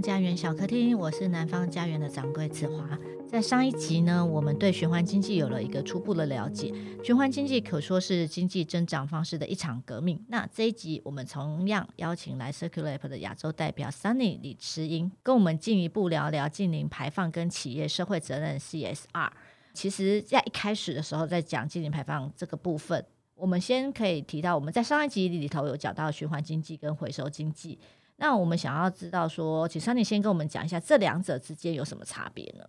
家园小客厅，我是南方家园的掌柜子华。在上一集呢，我们对循环经济有了一个初步的了解。循环经济可说是经济增长方式的一场革命。那这一集我们同样邀请来 Circulap 的亚洲代表 Sunny 李慈英，跟我们进一步聊聊净零排放跟企业社会责任 CSR。其实，在一开始的时候，在讲净零排放这个部分，我们先可以提到，我们在上一集里头有讲到循环经济跟回收经济。那我们想要知道说，请 Sunny 先跟我们讲一下这两者之间有什么差别呢？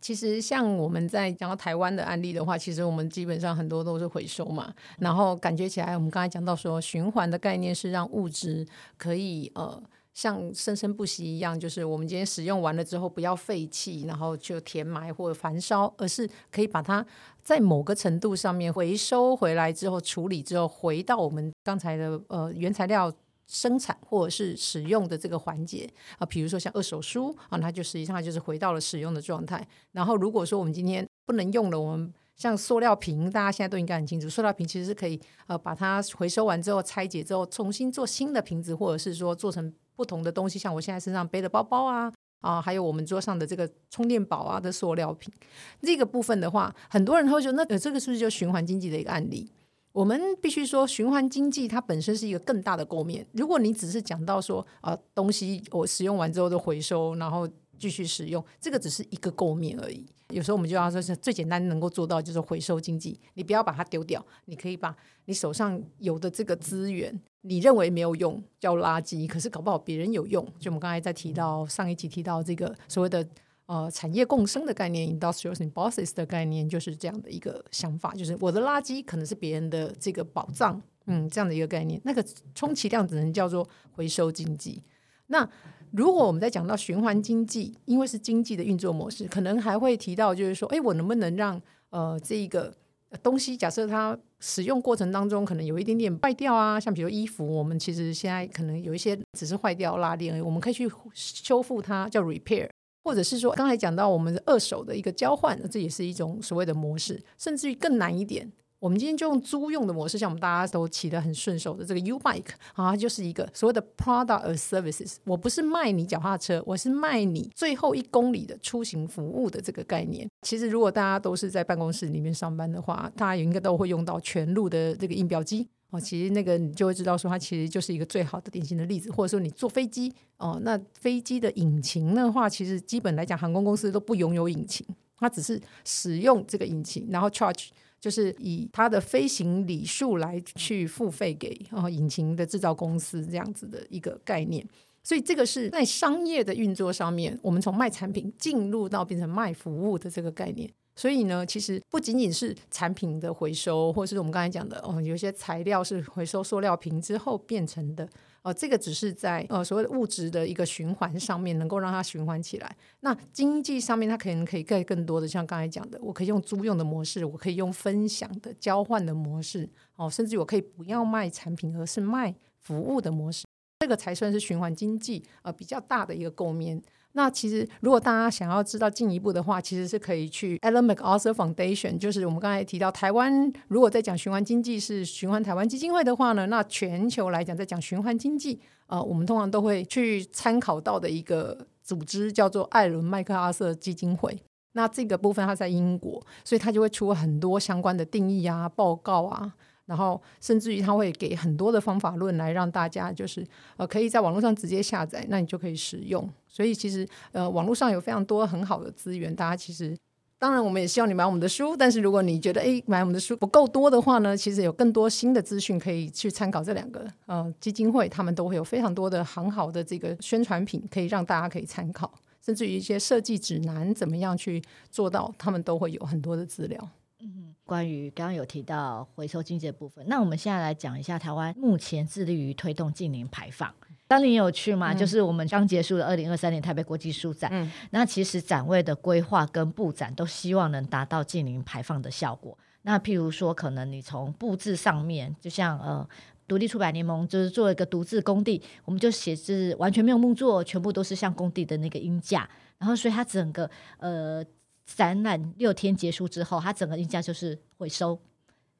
其实，像我们在讲到台湾的案例的话，其实我们基本上很多都是回收嘛。然后感觉起来，我们刚才讲到说，循环的概念是让物质可以呃像生生不息一样，就是我们今天使用完了之后不要废弃，然后就填埋或者焚烧，而是可以把它在某个程度上面回收回来之后处理之后，回到我们刚才的呃原材料。生产或者是使用的这个环节啊，比如说像二手书啊，它就实际上就是回到了使用的状态。然后如果说我们今天不能用了，我们像塑料瓶，大家现在都应该很清楚，塑料瓶其实是可以呃把它回收完之后拆解之后，重新做新的瓶子，或者是说做成不同的东西，像我现在身上背的包包啊啊，还有我们桌上的这个充电宝啊的塑料瓶，这个部分的话，很多人会觉得那呃这个是不是就循环经济的一个案例？我们必须说，循环经济它本身是一个更大的构面。如果你只是讲到说，啊，东西我使用完之后的回收，然后继续使用，这个只是一个构面而已。有时候我们就要说，是最简单能够做到就是回收经济。你不要把它丢掉，你可以把你手上有的这个资源，你认为没有用叫垃圾，可是搞不好别人有用。就我们刚才在提到上一集提到这个所谓的。呃，产业共生的概念，industrial symbiosis 的概念就是这样的一个想法，就是我的垃圾可能是别人的这个宝藏，嗯，这样的一个概念。那个充其量只能叫做回收经济。那如果我们在讲到循环经济，因为是经济的运作模式，可能还会提到就是说，哎，我能不能让呃这一个东西，假设它使用过程当中可能有一点点坏掉啊，像比如衣服，我们其实现在可能有一些只是坏掉拉链，我们可以去修复它，叫 repair。或者是说，刚才讲到我们的二手的一个交换，这也是一种所谓的模式，甚至于更难一点。我们今天就用租用的模式，像我们大家都骑得很顺手的这个 U-Bike 啊，就是一个所谓的 Product as Services。我不是卖你脚踏车，我是卖你最后一公里的出行服务的这个概念。其实，如果大家都是在办公室里面上班的话，大家也应该都会用到全路的这个印表机。哦，其实那个你就会知道，说它其实就是一个最好的典型的例子，或者说你坐飞机哦，那飞机的引擎的话，其实基本来讲，航空公司都不拥有引擎，它只是使用这个引擎，然后 charge 就是以它的飞行里数来去付费给哦引擎的制造公司这样子的一个概念。所以这个是在商业的运作上面，我们从卖产品进入到变成卖服务的这个概念。所以呢，其实不仅仅是产品的回收，或者是我们刚才讲的哦，有些材料是回收塑料瓶之后变成的哦，这个只是在呃所谓的物质的一个循环上面能够让它循环起来。那经济上面，它可能可以盖更多的，像刚才讲的，我可以用租用的模式，我可以用分享的交换的模式哦，甚至我可以不要卖产品，而是卖服务的模式，这个才算是循环经济呃比较大的一个构面。那其实，如果大家想要知道进一步的话，其实是可以去 Ellen MacArthur Foundation，就是我们刚才提到台湾，如果在讲循环经济是循环台湾基金会的话呢，那全球来讲在讲循环经济，呃，我们通常都会去参考到的一个组织叫做艾伦麦克阿瑟基金会。那这个部分它在英国，所以它就会出很多相关的定义啊、报告啊。然后，甚至于他会给很多的方法论来让大家就是呃，可以在网络上直接下载，那你就可以使用。所以其实呃，网络上有非常多很好的资源，大家其实当然我们也希望你买我们的书，但是如果你觉得诶买我们的书不够多的话呢，其实有更多新的资讯可以去参考这两个呃基金会，他们都会有非常多的很好的这个宣传品，可以让大家可以参考，甚至于一些设计指南怎么样去做到，他们都会有很多的资料。嗯，关于刚刚有提到回收经济的部分，那我们现在来讲一下台湾目前致力于推动近零排放。当年有去吗？嗯、就是我们刚结束的二零二三年台北国际书展，嗯、那其实展位的规划跟布展都希望能达到近零排放的效果。那譬如说，可能你从布置上面，就像呃独立出版联盟就是做一个独自工地，我们就写字完全没有木作，全部都是像工地的那个音架，然后所以它整个呃。展览六天结束之后，它整个印价就是回收，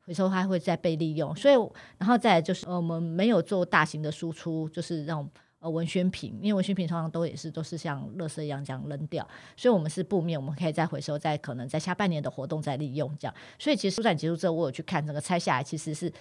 回收还会再被利用。所以，然后再就是，我们没有做大型的输出，就是那种呃文宣品，因为文宣品通常都也是都是像垃圾一样这样扔掉，所以我们是布面，我们可以再回收，再可能在下半年的活动再利用这样。所以其实书展结束之后，我有去看整个拆下来，其实是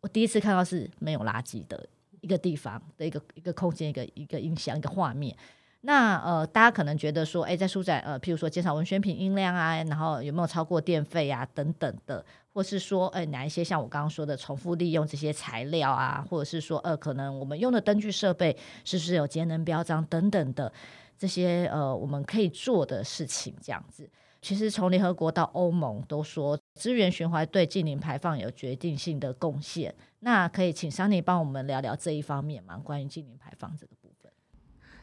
我第一次看到是没有垃圾的一个地方的一个一个空间，一个一个音响，一个画面。那呃，大家可能觉得说，哎，在书展呃，譬如说减少文宣品音量啊，然后有没有超过电费啊等等的，或是说，呃，哪一些像我刚刚说的重复利用这些材料啊，或者是说，呃，可能我们用的灯具设备是不是有节能标章等等的这些呃，我们可以做的事情，这样子。其实从联合国到欧盟都说，资源循环对净零排放有决定性的贡献。那可以请 Sunny 帮我们聊聊这一方面吗？关于净零排放这个。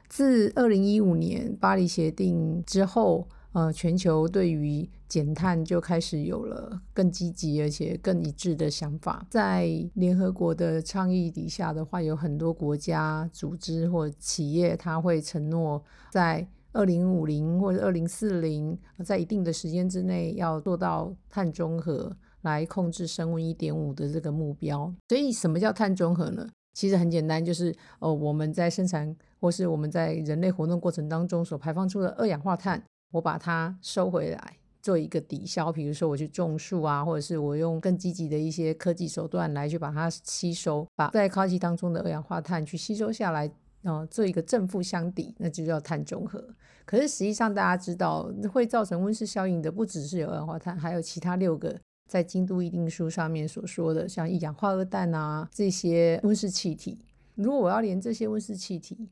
自二零一五年巴黎协定之后，呃，全球对于减碳就开始有了更积极而且更一致的想法。在联合国的倡议底下的话，有很多国家、组织或企业，它会承诺在二零五零或者二零四零，在一定的时间之内要做到碳中和，来控制升温一点五的这个目标。所以，什么叫碳中和呢？其实很简单，就是哦，我们在生产或是我们在人类活动过程当中所排放出的二氧化碳，我把它收回来做一个抵消。比如说我去种树啊，或者是我用更积极的一些科技手段来去把它吸收，把在空气当中的二氧化碳去吸收下来，呃，做一个正负相抵，那就叫碳中和。可是实际上大家知道，会造成温室效应的不只是有二氧化碳，还有其他六个。在京都议定书上面所说的，像一氧化二氮啊这些温室气体，如果我要连这些温室气体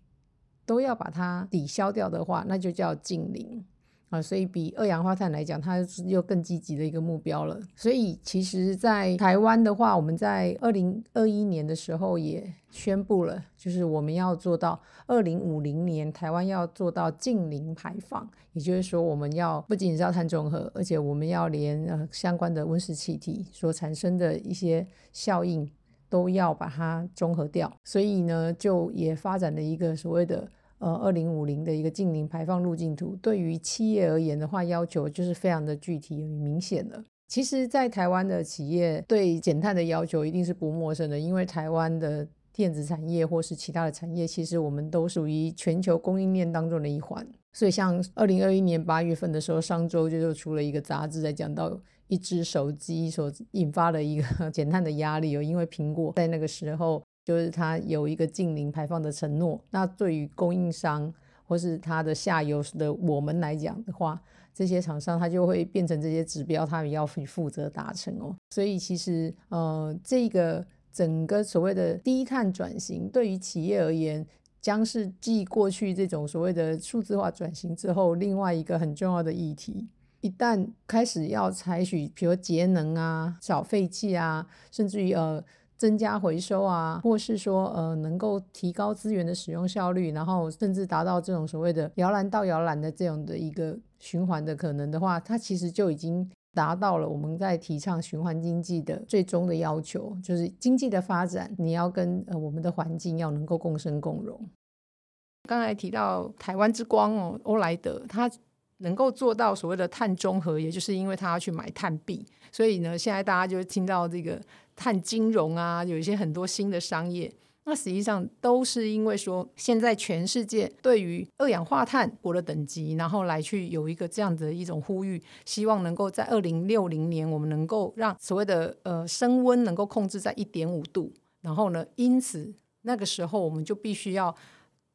都要把它抵消掉的话，那就叫净零。啊，所以比二氧化碳来讲，它又更积极的一个目标了。所以其实，在台湾的话，我们在二零二一年的时候也宣布了，就是我们要做到二零五零年，台湾要做到净零排放。也就是说，我们要不仅仅是要碳中和，而且我们要连呃相关的温室气体所产生的一些效应都要把它中和掉。所以呢，就也发展了一个所谓的。呃，二零五零的一个净零排放路径图，对于企业而言的话，要求就是非常的具体与明显的。其实，在台湾的企业对减碳的要求一定是不陌生的，因为台湾的电子产业或是其他的产业，其实我们都属于全球供应链当中的一环。所以，像二零二一年八月份的时候，上周就就出了一个杂志，在讲到一只手机所引发的一个 减碳的压力，哦因为苹果在那个时候。就是它有一个近零排放的承诺，那对于供应商或是它的下游的我们来讲的话，这些厂商它就会变成这些指标，他们要去负责达成哦。所以其实呃，这个整个所谓的低碳转型，对于企业而言，将是继过去这种所谓的数字化转型之后，另外一个很重要的议题。一旦开始要采取，比如节能啊、少废气啊，甚至于呃。增加回收啊，或是说呃能够提高资源的使用效率，然后甚至达到这种所谓的摇篮到摇篮的这样的一个循环的可能的话，它其实就已经达到了我们在提倡循环经济的最终的要求，就是经济的发展你要跟呃我们的环境要能够共生共荣。刚才提到台湾之光哦，欧莱德它能够做到所谓的碳中和，也就是因为他要去买碳币，所以呢，现在大家就听到这个。碳金融啊，有一些很多新的商业，那实际上都是因为说，现在全世界对于二氧化碳国的等级，然后来去有一个这样的一种呼吁，希望能够在二零六零年，我们能够让所谓的呃升温能够控制在一点五度，然后呢，因此那个时候我们就必须要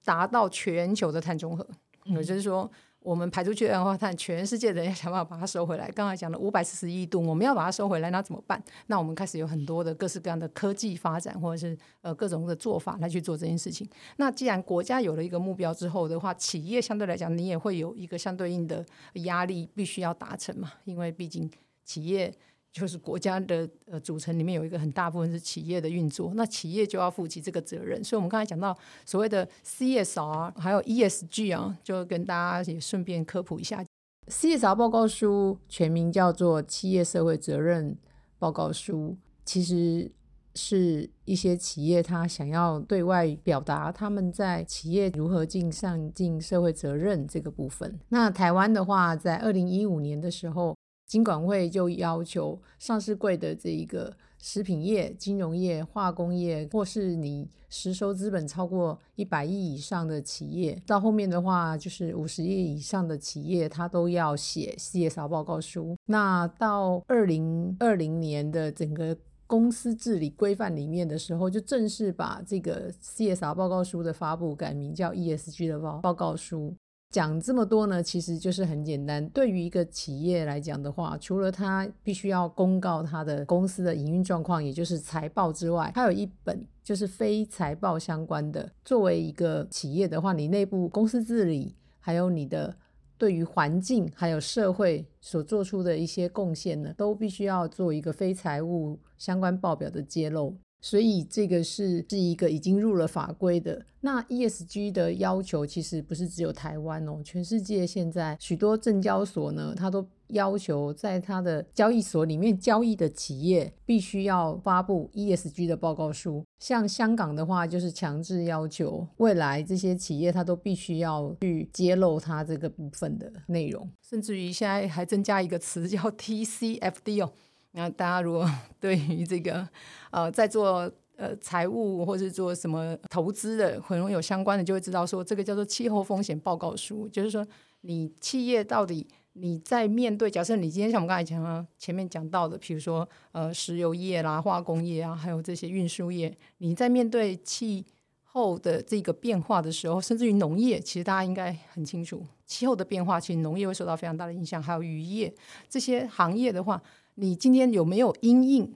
达到全球的碳中和，也、就是说。我们排出去二氧化碳，全世界的人要想办法把它收回来。刚才讲的五百四十亿吨，我们要把它收回来，那怎么办？那我们开始有很多的各式各样的科技发展，或者是呃各种的做法来去做这件事情。那既然国家有了一个目标之后的话，企业相对来讲，你也会有一个相对应的压力，必须要达成嘛，因为毕竟企业。就是国家的呃组成里面有一个很大部分是企业的运作，那企业就要负起这个责任。所以，我们刚才讲到所谓的 CSR 还有 ESG 啊，就跟大家也顺便科普一下。CSR 报告书全名叫做企业社会责任报告书，其实是一些企业他想要对外表达他们在企业如何尽上尽社会责任这个部分。那台湾的话，在二零一五年的时候。金管会就要求上市柜的这一个食品业、金融业、化工业，或是你实收资本超过一百亿以上的企业，到后面的话就是五十亿以上的企业，它都要写 CSR 报告书。那到二零二零年的整个公司治理规范里面的时候，就正式把这个 CSR 报告书的发布改名叫 ESG 的报报告书。讲这么多呢，其实就是很简单。对于一个企业来讲的话，除了它必须要公告它的公司的营运状况，也就是财报之外，还有一本就是非财报相关的。作为一个企业的话，你内部公司治理，还有你的对于环境还有社会所做出的一些贡献呢，都必须要做一个非财务相关报表的揭露。所以这个是是一个已经入了法规的。那 ESG 的要求其实不是只有台湾哦，全世界现在许多证交所呢，它都要求在它的交易所里面交易的企业必须要发布 ESG 的报告书。像香港的话，就是强制要求未来这些企业它都必须要去揭露它这个部分的内容，甚至于现在还增加一个词叫 TCFD 哦。那大家如果 对于这个呃在做呃财务或是做什么投资的很容易有相关的，就会知道说这个叫做气候风险报告书，就是说你企业到底你在面对，假设你今天像我们刚才讲啊前面讲到的，比如说呃石油业啦、化工业啊，还有这些运输业，你在面对气候的这个变化的时候，甚至于农业，其实大家应该很清楚，气候的变化其实农业会受到非常大的影响，还有渔业这些行业的话。你今天有没有因应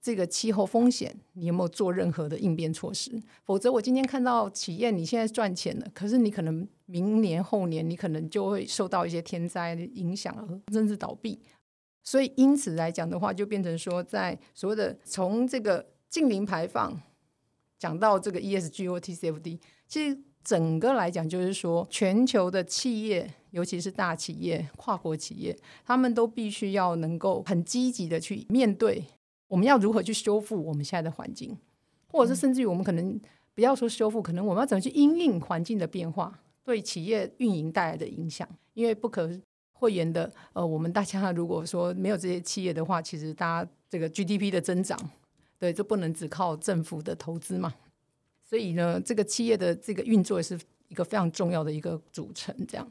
这个气候风险？你有没有做任何的应变措施？否则，我今天看到企业你现在赚钱了，可是你可能明年后年你可能就会受到一些天灾的影响，甚至倒闭。所以，因此来讲的话，就变成说，在所谓的从这个近零排放讲到这个 ESG 或 TCFD，其实整个来讲就是说，全球的企业。尤其是大企业、跨国企业，他们都必须要能够很积极的去面对，我们要如何去修复我们现在的环境，或者是甚至于我们可能不要说修复，可能我们要怎么去因应环境的变化对企业运营带来的影响？因为不可讳言的，呃，我们大家如果说没有这些企业的话，其实大家这个 GDP 的增长，对，就不能只靠政府的投资嘛。所以呢，这个企业的这个运作也是一个非常重要的一个组成，这样。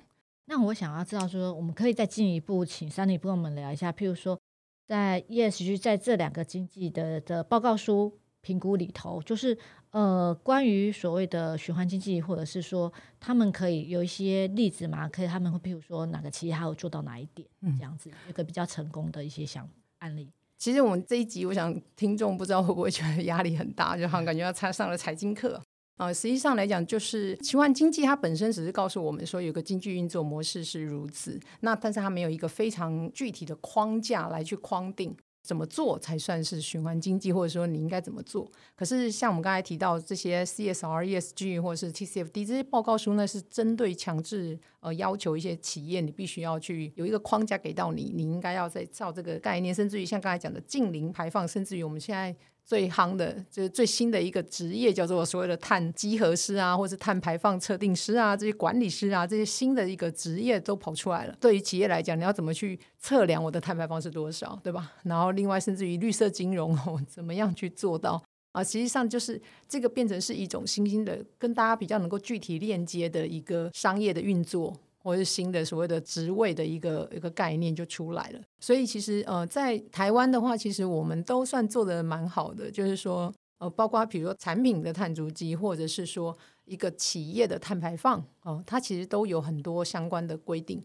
那我想要知道，说我们可以再进一步，请 Sunny 跟我们聊一下，譬如说，在 ESG 在这两个经济的的报告书评估里头，就是呃，关于所谓的循环经济，或者是说他们可以有一些例子嘛？可以他们会譬如说哪个企业还有做到哪一点，这样子一个比较成功的一些想案例。其实我们这一集，我想听众不知道会不会觉得压力很大，就好像感觉要参上了财经课。啊，实际上来讲，就是循环经济它本身只是告诉我们说有个经济运作模式是如此，那但是它没有一个非常具体的框架来去框定怎么做才算是循环经济，或者说你应该怎么做。可是像我们刚才提到这些 CSR、ESG 或者是 TCFD 这些报告书呢，是针对强制呃要求一些企业你必须要去有一个框架给到你，你应该要再照这个概念，甚至于像刚才讲的近零排放，甚至于我们现在。最夯的就是最新的一个职业，叫做所谓的碳稽核师啊，或是碳排放测定师啊，这些管理师啊，这些新的一个职业都跑出来了。对于企业来讲，你要怎么去测量我的碳排放是多少，对吧？然后另外，甚至于绿色金融哦，怎么样去做到啊？实际上就是这个变成是一种新兴的，跟大家比较能够具体链接的一个商业的运作。或是新的所谓的职位的一个一个概念就出来了，所以其实呃，在台湾的话，其实我们都算做得蛮好的，就是说呃，包括比如说产品的碳足迹，或者是说一个企业的碳排放哦、呃，它其实都有很多相关的规定。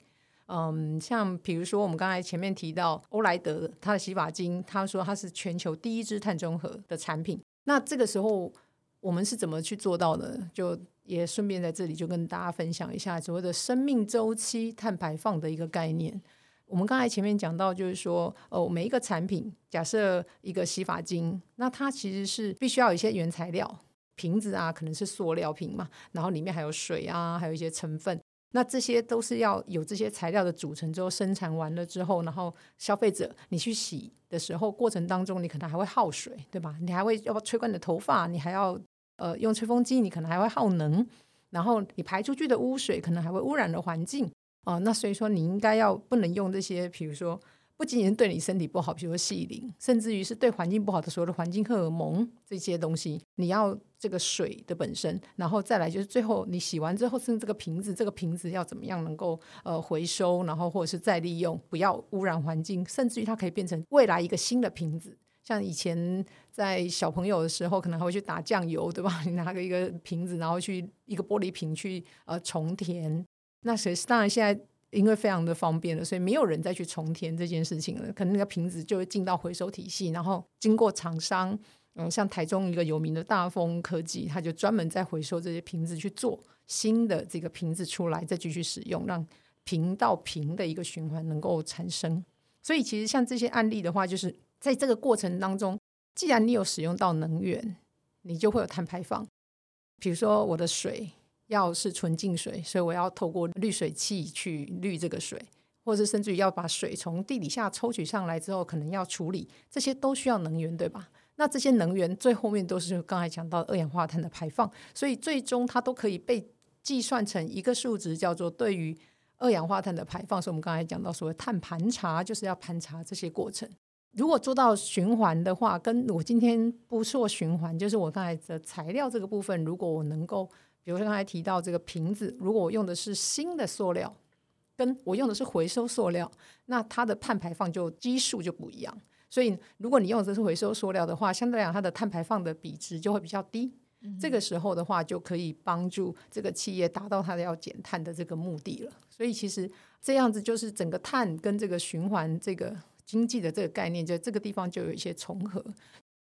嗯，像比如说我们刚才前面提到欧莱德它的洗发精，他说它是全球第一支碳中和的产品，那这个时候我们是怎么去做到的？就也顺便在这里就跟大家分享一下所谓的生命周期碳排放的一个概念。我们刚才前面讲到，就是说，哦，每一个产品，假设一个洗发精，那它其实是必须要有一些原材料，瓶子啊，可能是塑料瓶嘛，然后里面还有水啊，还有一些成分，那这些都是要有这些材料的组成之后生产完了之后，然后消费者你去洗的时候，过程当中你可能还会耗水，对吧？你还会要不要吹干你的头发，你还要。呃，用吹风机，你可能还会耗能，然后你排出去的污水可能还会污染了环境哦、呃。那所以说，你应该要不能用这些，比如说不仅仅是对你身体不好，比如说细磷，甚至于是对环境不好的所有的环境荷尔蒙这些东西，你要这个水的本身，然后再来就是最后你洗完之后，甚至这个瓶子，这个瓶子要怎么样能够呃回收，然后或者是再利用，不要污染环境，甚至于它可以变成未来一个新的瓶子。像以前在小朋友的时候，可能还会去打酱油，对吧？你拿个一个瓶子，然后去一个玻璃瓶去呃重填。那谁当然现在。因为非常的方便了，所以没有人再去重填这件事情了。可能那个瓶子就会进到回收体系，然后经过厂商，嗯，像台中一个有名的大丰科技，他就专门在回收这些瓶子去做新的这个瓶子出来，再继续使用，让瓶到瓶的一个循环能够产生。所以其实像这些案例的话，就是在这个过程当中，既然你有使用到能源，你就会有碳排放。比如说我的水。要是纯净水，所以我要透过滤水器去滤这个水，或者甚至于要把水从地底下抽取上来之后，可能要处理，这些都需要能源，对吧？那这些能源最后面都是刚才讲到二氧化碳的排放，所以最终它都可以被计算成一个数值，叫做对于二氧化碳的排放。所以我们刚才讲到所谓碳盘查，就是要盘查这些过程。如果做到循环的话，跟我今天不做循环，就是我刚才的材料这个部分，如果我能够。比如说刚才提到这个瓶子，如果我用的是新的塑料，跟我用的是回收塑料，那它的碳排放就基数就不一样。所以如果你用的是回收塑料的话，相对来讲它的碳排放的比值就会比较低。嗯、这个时候的话，就可以帮助这个企业达到它的要减碳的这个目的了。所以其实这样子就是整个碳跟这个循环这个经济的这个概念，在这个地方就有一些重合。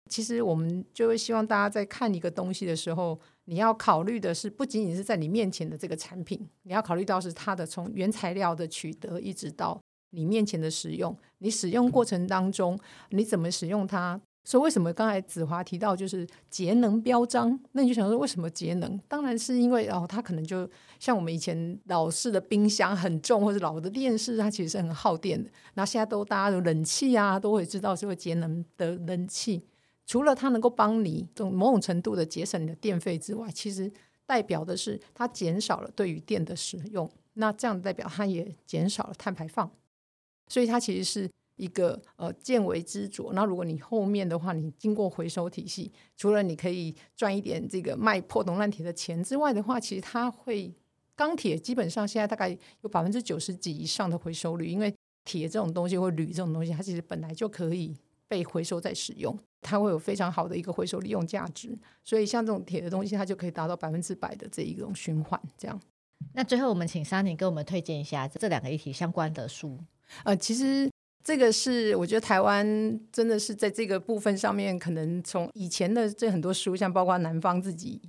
其实我们就会希望大家在看一个东西的时候，你要考虑的是不仅仅是在你面前的这个产品，你要考虑到是它的从原材料的取得一直到你面前的使用，你使用过程当中你怎么使用它。所以为什么刚才子华提到就是节能标章？那你就想说为什么节能？当然是因为哦，它可能就像我们以前老式的冰箱很重，或者老的电视，它其实是很耗电的。那现在都大家有冷气啊，都会知道是会节能的冷气。除了它能够帮你这种某种程度的节省你的电费之外，其实代表的是它减少了对于电的使用。那这样代表它也减少了碳排放，所以它其实是一个呃见微知著。那如果你后面的话，你经过回收体系，除了你可以赚一点这个卖破铜烂铁的钱之外的话，其实它会钢铁基本上现在大概有百分之九十几以上的回收率，因为铁这种东西或铝这种东西，它其实本来就可以被回收再使用。它会有非常好的一个回收利用价值，所以像这种铁的东西，它就可以达到百分之百的这一种循环。这样，那最后我们请珊妮给我们推荐一下这两个议题相关的书。呃，其实这个是我觉得台湾真的是在这个部分上面，可能从以前的这很多书，像包括南方自己。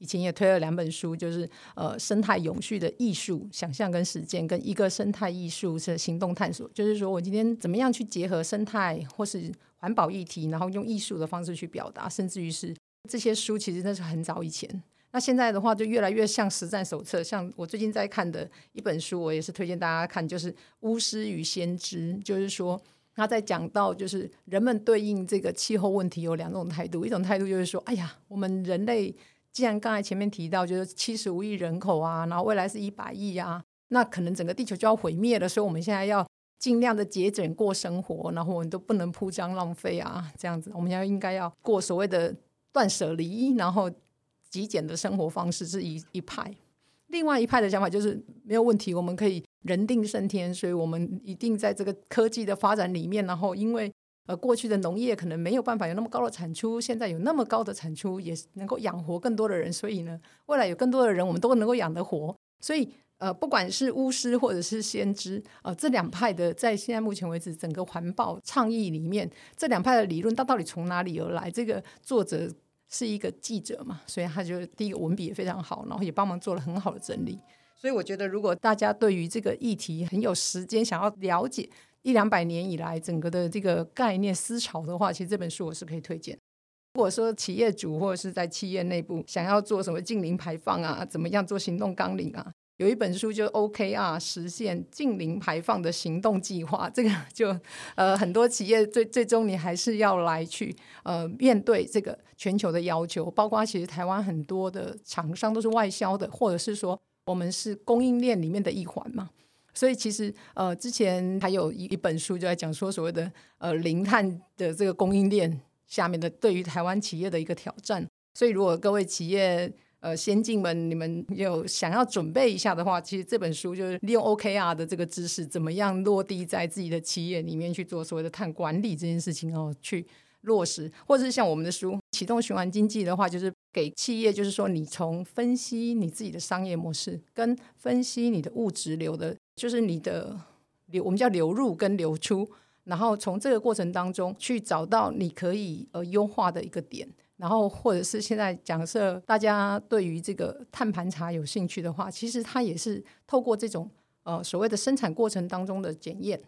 以前也推了两本书，就是呃生态永续的艺术想象跟实践，跟一个生态艺术是行动探索。就是说我今天怎么样去结合生态或是环保议题，然后用艺术的方式去表达，甚至于是这些书其实那是很早以前。那现在的话就越来越像实战手册。像我最近在看的一本书，我也是推荐大家看，就是《巫师与先知》，就是说他在讲到就是人们对应这个气候问题有两种态度，一种态度就是说，哎呀，我们人类。既然刚才前面提到，就是七十五亿人口啊，然后未来是一百亿啊，那可能整个地球就要毁灭了，所以我们现在要尽量的节俭过生活，然后我们都不能铺张浪费啊，这样子，我们要应该要过所谓的断舍离，然后极简的生活方式是一一派。另外一派的想法就是没有问题，我们可以人定胜天，所以我们一定在这个科技的发展里面，然后因为。呃，过去的农业可能没有办法有那么高的产出，现在有那么高的产出，也能够养活更多的人。所以呢，未来有更多的人，我们都能够养得活。所以，呃，不管是巫师或者是先知，呃，这两派的在现在目前为止整个环保倡议里面，这两派的理论，它到底从哪里而来？这个作者是一个记者嘛，所以他就第一个文笔也非常好，然后也帮忙做了很好的整理。所以我觉得，如果大家对于这个议题很有时间想要了解。一两百年以来，整个的这个概念思潮的话，其实这本书我是可以推荐。如果说企业主或者是在企业内部想要做什么净零排放啊，怎么样做行动纲领啊，有一本书就 OKR 实现净零排放的行动计划。这个就呃很多企业最最终你还是要来去呃面对这个全球的要求，包括其实台湾很多的厂商都是外销的，或者是说我们是供应链里面的一环嘛。所以其实呃，之前还有一一本书就在讲说所谓的呃零碳的这个供应链下面的对于台湾企业的一个挑战。所以如果各位企业呃先进们，你们有想要准备一下的话，其实这本书就是利用 OKR 的这个知识，怎么样落地在自己的企业里面去做所谓的碳管理这件事情哦，去落实，或者是像我们的书启动循环经济的话，就是。给企业，就是说，你从分析你自己的商业模式，跟分析你的物质流的，就是你的流，我们叫流入跟流出，然后从这个过程当中去找到你可以呃优化的一个点，然后或者是现在假设大家对于这个碳盘查有兴趣的话，其实它也是透过这种呃所谓的生产过程当中的检验。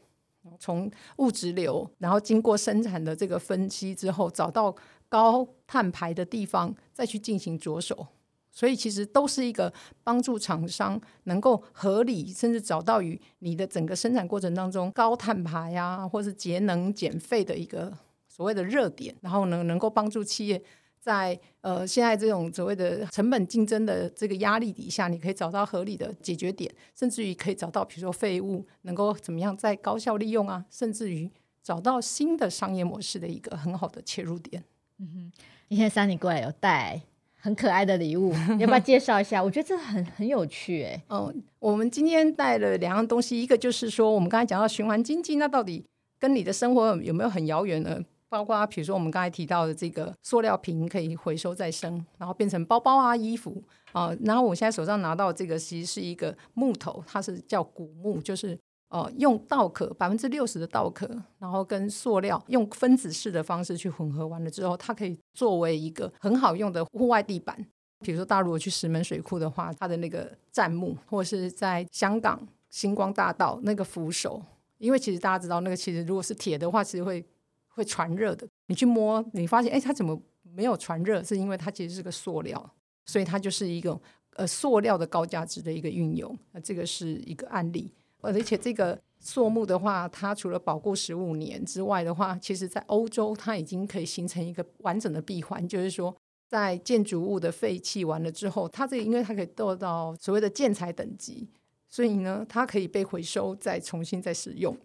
从物质流，然后经过生产的这个分析之后，找到高碳排的地方，再去进行着手。所以其实都是一个帮助厂商能够合理，甚至找到与你的整个生产过程当中高碳排啊，或是节能减费的一个所谓的热点，然后呢，能够帮助企业。在呃，现在这种所谓的成本竞争的这个压力底下，你可以找到合理的解决点，甚至于可以找到，比如说废物能够怎么样再高效利用啊，甚至于找到新的商业模式的一个很好的切入点。嗯哼，今天 Sunny 过来有带很可爱的礼物，要不要介绍一下？我觉得这很很有趣哎。嗯，我们今天带了两样东西，一个就是说我们刚才讲到循环经济，那到底跟你的生活有没有很遥远呢？包括比如说我们刚才提到的这个塑料瓶可以回收再生，然后变成包包啊、衣服啊。然后我现在手上拿到这个其实是一个木头，它是叫古木，就是呃用稻壳百分之六十的稻壳，然后跟塑料用分子式的方式去混合完了之后，它可以作为一个很好用的户外地板。比如说大家如果去石门水库的话，它的那个站木，或者是在香港星光大道那个扶手，因为其实大家知道那个其实如果是铁的话，其实会。会传热的，你去摸，你发现，哎，它怎么没有传热？是因为它其实是个塑料，所以它就是一个呃塑料的高价值的一个运用。那这个是一个案例，而且这个塑木的话，它除了保固十五年之外的话，其实在欧洲它已经可以形成一个完整的闭环，就是说，在建筑物的废弃完了之后，它这因为它可以做到所谓的建材等级，所以呢，它可以被回收再重新再使用。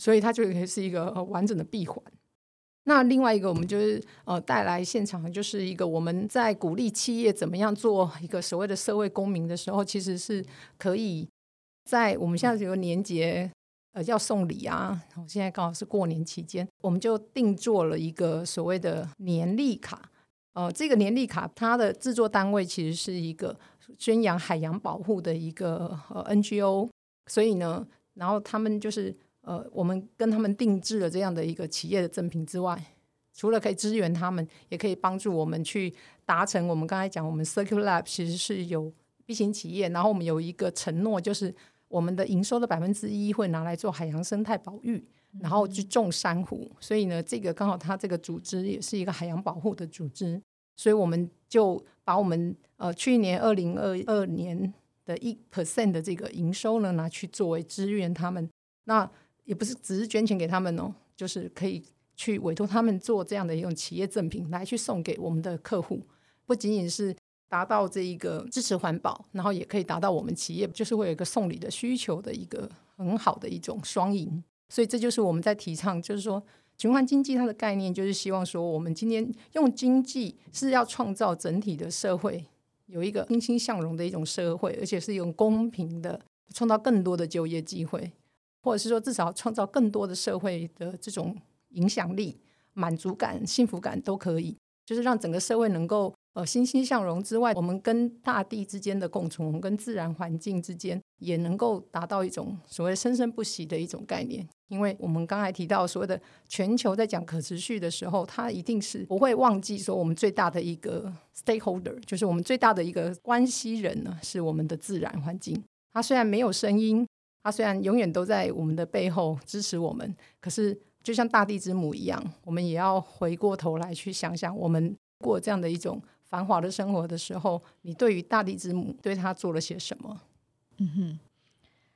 所以它就可以是一个完整的闭环。那另外一个，我们就是呃带来现场，就是一个我们在鼓励企业怎么样做一个所谓的社会公民的时候，其实是可以在我们现在有个年节呃要送礼啊，我现在刚好是过年期间，我们就定做了一个所谓的年历卡。呃，这个年历卡它的制作单位其实是一个宣扬海洋保护的一个呃 NGO，所以呢，然后他们就是。呃，我们跟他们定制了这样的一个企业的赠品之外，除了可以支援他们，也可以帮助我们去达成我们刚才讲，我们 Circular Lab 其实是有 B 型企业，然后我们有一个承诺，就是我们的营收的百分之一会拿来做海洋生态保育，然后去种珊瑚。所以呢，这个刚好它这个组织也是一个海洋保护的组织，所以我们就把我们呃去年二零二二年的一 percent 的这个营收呢，拿去作为支援他们。那也不是只是捐钱给他们哦，就是可以去委托他们做这样的一种企业赠品来去送给我们的客户，不仅仅是达到这一个支持环保，然后也可以达到我们企业就是会有一个送礼的需求的一个很好的一种双赢。所以这就是我们在提倡，就是说循环经济它的概念就是希望说，我们今天用经济是要创造整体的社会有一个欣欣向荣的一种社会，而且是用公平的创造更多的就业机会。或者是说，至少创造更多的社会的这种影响力、满足感、幸福感都可以，就是让整个社会能够呃欣欣向荣之外，我们跟大地之间的共存，我们跟自然环境之间也能够达到一种所谓生生不息的一种概念。因为我们刚才提到所谓的全球在讲可持续的时候，它一定是不会忘记说，我们最大的一个 stakeholder，就是我们最大的一个关系人呢，是我们的自然环境。它虽然没有声音。他虽然永远都在我们的背后支持我们，可是就像大地之母一样，我们也要回过头来去想想，我们过这样的一种繁华的生活的时候，你对于大地之母对他做了些什么？嗯哼，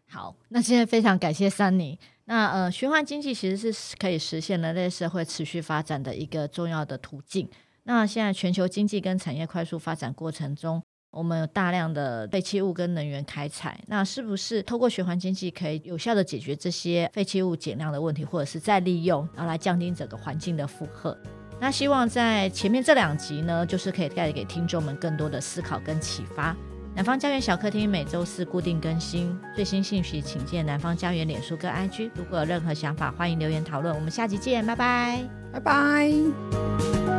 好，那现在非常感谢 Sunny。那呃，循环经济其实是可以实现人类社会持续发展的一个重要的途径。那现在全球经济跟产业快速发展过程中，我们有大量的废弃物跟能源开采，那是不是透过循环经济可以有效的解决这些废弃物减量的问题，或者是再利用，然后来降低整个环境的负荷？那希望在前面这两集呢，就是可以带给听众们更多的思考跟启发。南方家园小客厅每周四固定更新，最新信息请见南方家园脸书跟 IG。如果有任何想法，欢迎留言讨论。我们下集见，拜拜，拜拜。